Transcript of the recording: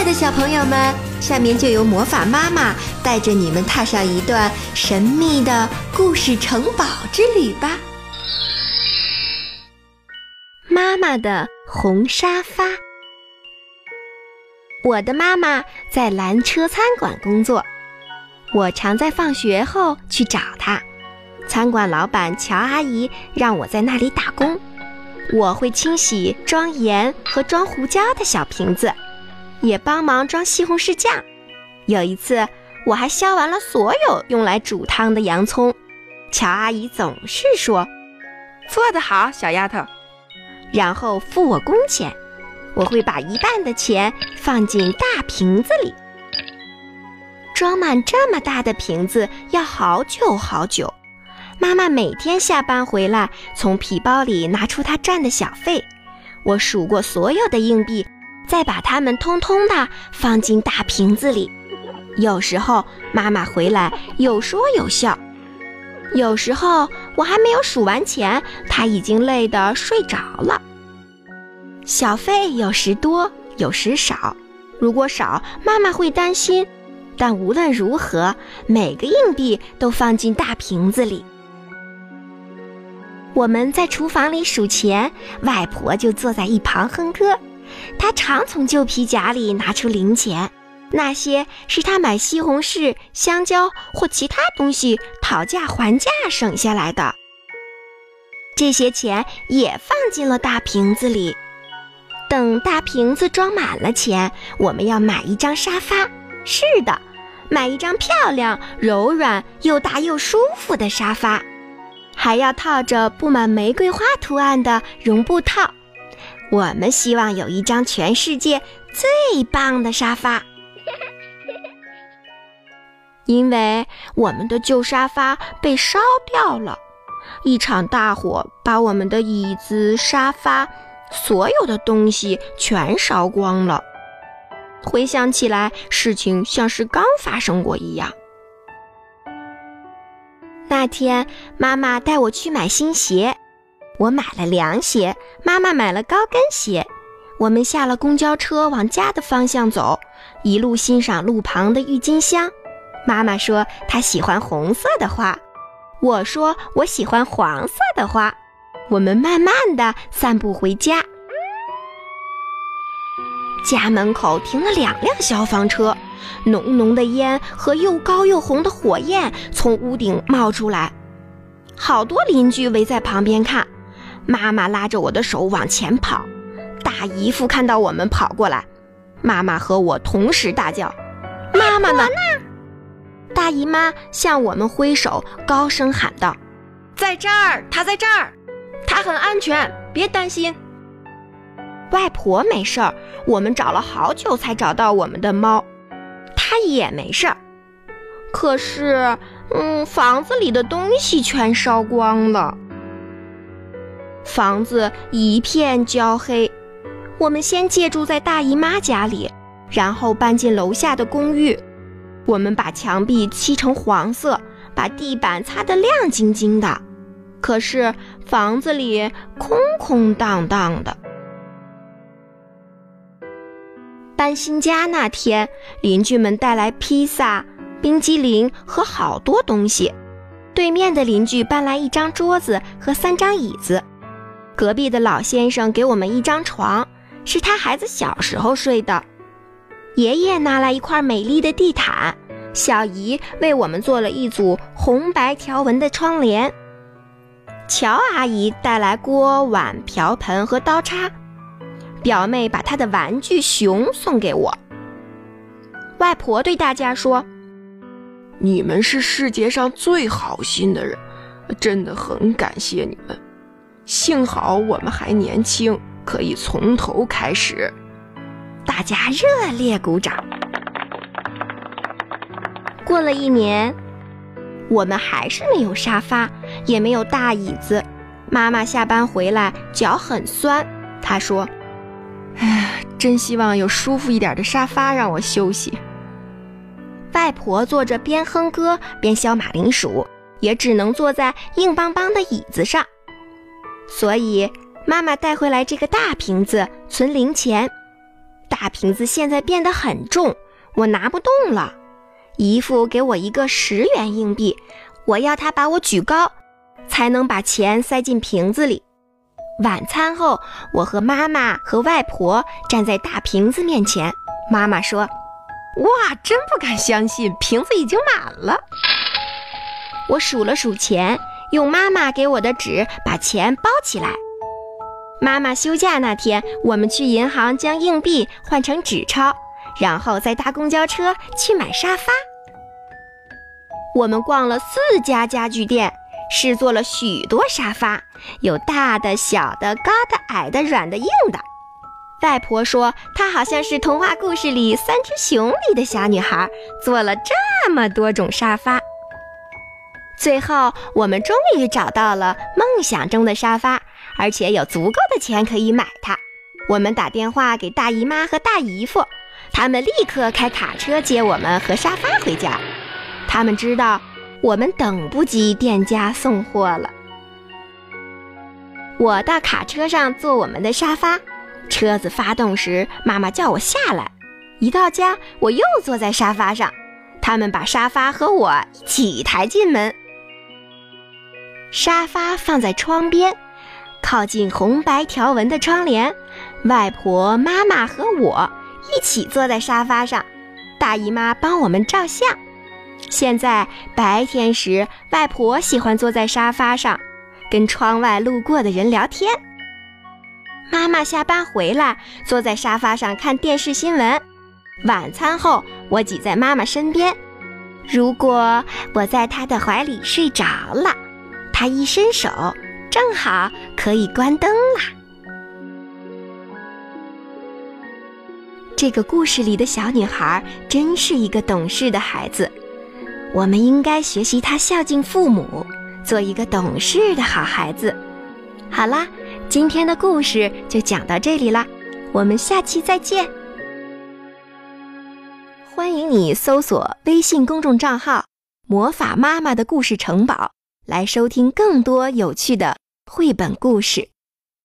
爱的小朋友们，下面就由魔法妈妈带着你们踏上一段神秘的故事城堡之旅吧。妈妈的红沙发。我的妈妈在蓝车餐馆工作，我常在放学后去找她。餐馆老板乔阿姨让我在那里打工，我会清洗装盐和装胡椒的小瓶子，也帮忙装西红柿酱。有一次，我还削完了所有用来煮汤的洋葱。乔阿姨总是说：“做得好，小丫头。”然后付我工钱。我会把一半的钱放进大瓶子里，装满这么大的瓶子要好久好久。妈妈每天下班回来，从皮包里拿出她赚的小费。我数过所有的硬币，再把它们通通的放进大瓶子里。有时候妈妈回来有说有笑，有时候我还没有数完钱，她已经累得睡着了。小费有时多，有时少。如果少，妈妈会担心。但无论如何，每个硬币都放进大瓶子里。我们在厨房里数钱，外婆就坐在一旁哼歌。他常从旧皮夹里拿出零钱，那些是他买西红柿、香蕉或其他东西讨价还价省下来的。这些钱也放进了大瓶子里。等大瓶子装满了钱，我们要买一张沙发。是的，买一张漂亮、柔软又大又舒服的沙发。还要套着布满玫瑰花图案的绒布套。我们希望有一张全世界最棒的沙发，因为我们的旧沙发被烧掉了。一场大火把我们的椅子、沙发，所有的东西全烧光了。回想起来，事情像是刚发生过一样。那天，妈妈带我去买新鞋，我买了凉鞋，妈妈买了高跟鞋。我们下了公交车，往家的方向走，一路欣赏路旁的郁金香。妈妈说她喜欢红色的花，我说我喜欢黄色的花。我们慢慢的散步回家，家门口停了两辆消防车。浓浓的烟和又高又红的火焰从屋顶冒出来，好多邻居围在旁边看。妈妈拉着我的手往前跑，大姨夫看到我们跑过来，妈妈和我同时大叫：“妈妈呢？”大姨妈向我们挥手，高声喊道：“在这儿，她在这儿，她很安全，别担心。”外婆没事儿，我们找了好久才找到我们的猫。它也没事儿，可是，嗯，房子里的东西全烧光了，房子一片焦黑。我们先借住在大姨妈家里，然后搬进楼下的公寓。我们把墙壁漆成黄色，把地板擦得亮晶晶的，可是房子里空空荡荡的。搬新家那天，邻居们带来披萨、冰激凌和好多东西。对面的邻居搬来一张桌子和三张椅子。隔壁的老先生给我们一张床，是他孩子小时候睡的。爷爷拿来一块美丽的地毯，小姨为我们做了一组红白条纹的窗帘。乔阿姨带来锅碗瓢盆和刀叉。表妹把她的玩具熊送给我。外婆对大家说：“你们是世界上最好心的人，真的很感谢你们。幸好我们还年轻，可以从头开始。”大家热烈鼓掌。过了一年，我们还是没有沙发，也没有大椅子。妈妈下班回来脚很酸，她说。哎，真希望有舒服一点的沙发让我休息。外婆坐着边哼歌边削马铃薯，也只能坐在硬邦邦的椅子上。所以妈妈带回来这个大瓶子存零钱。大瓶子现在变得很重，我拿不动了。姨父给我一个十元硬币，我要他把我举高，才能把钱塞进瓶子里。晚餐后，我和妈妈和外婆站在大瓶子面前。妈妈说：“哇，真不敢相信，瓶子已经满了。”我数了数钱，用妈妈给我的纸把钱包起来。妈妈休假那天，我们去银行将硬币换成纸钞，然后再搭公交车去买沙发。我们逛了四家家具店，试坐了许多沙发，有大的、小的、高的、矮的、软的、硬的。外婆说，她好像是童话故事里三只熊里的小女孩，坐了这么多种沙发。最后，我们终于找到了梦想中的沙发，而且有足够的钱可以买它。我们打电话给大姨妈和大姨夫，他们立刻开卡车接我们和沙发回家。他们知道我们等不及店家送货了。我到卡车上坐我们的沙发，车子发动时，妈妈叫我下来。一到家，我又坐在沙发上，他们把沙发和我一起抬进门。沙发放在窗边，靠近红白条纹的窗帘。外婆、妈妈和我一起坐在沙发上，大姨妈帮我们照相。现在白天时，外婆喜欢坐在沙发上，跟窗外路过的人聊天。妈妈下班回来，坐在沙发上看电视新闻。晚餐后，我挤在妈妈身边。如果我在她的怀里睡着了。他一伸手，正好可以关灯啦。这个故事里的小女孩真是一个懂事的孩子，我们应该学习她孝敬父母，做一个懂事的好孩子。好啦，今天的故事就讲到这里啦，我们下期再见。欢迎你搜索微信公众账号“魔法妈妈的故事城堡”。来收听更多有趣的绘本故事。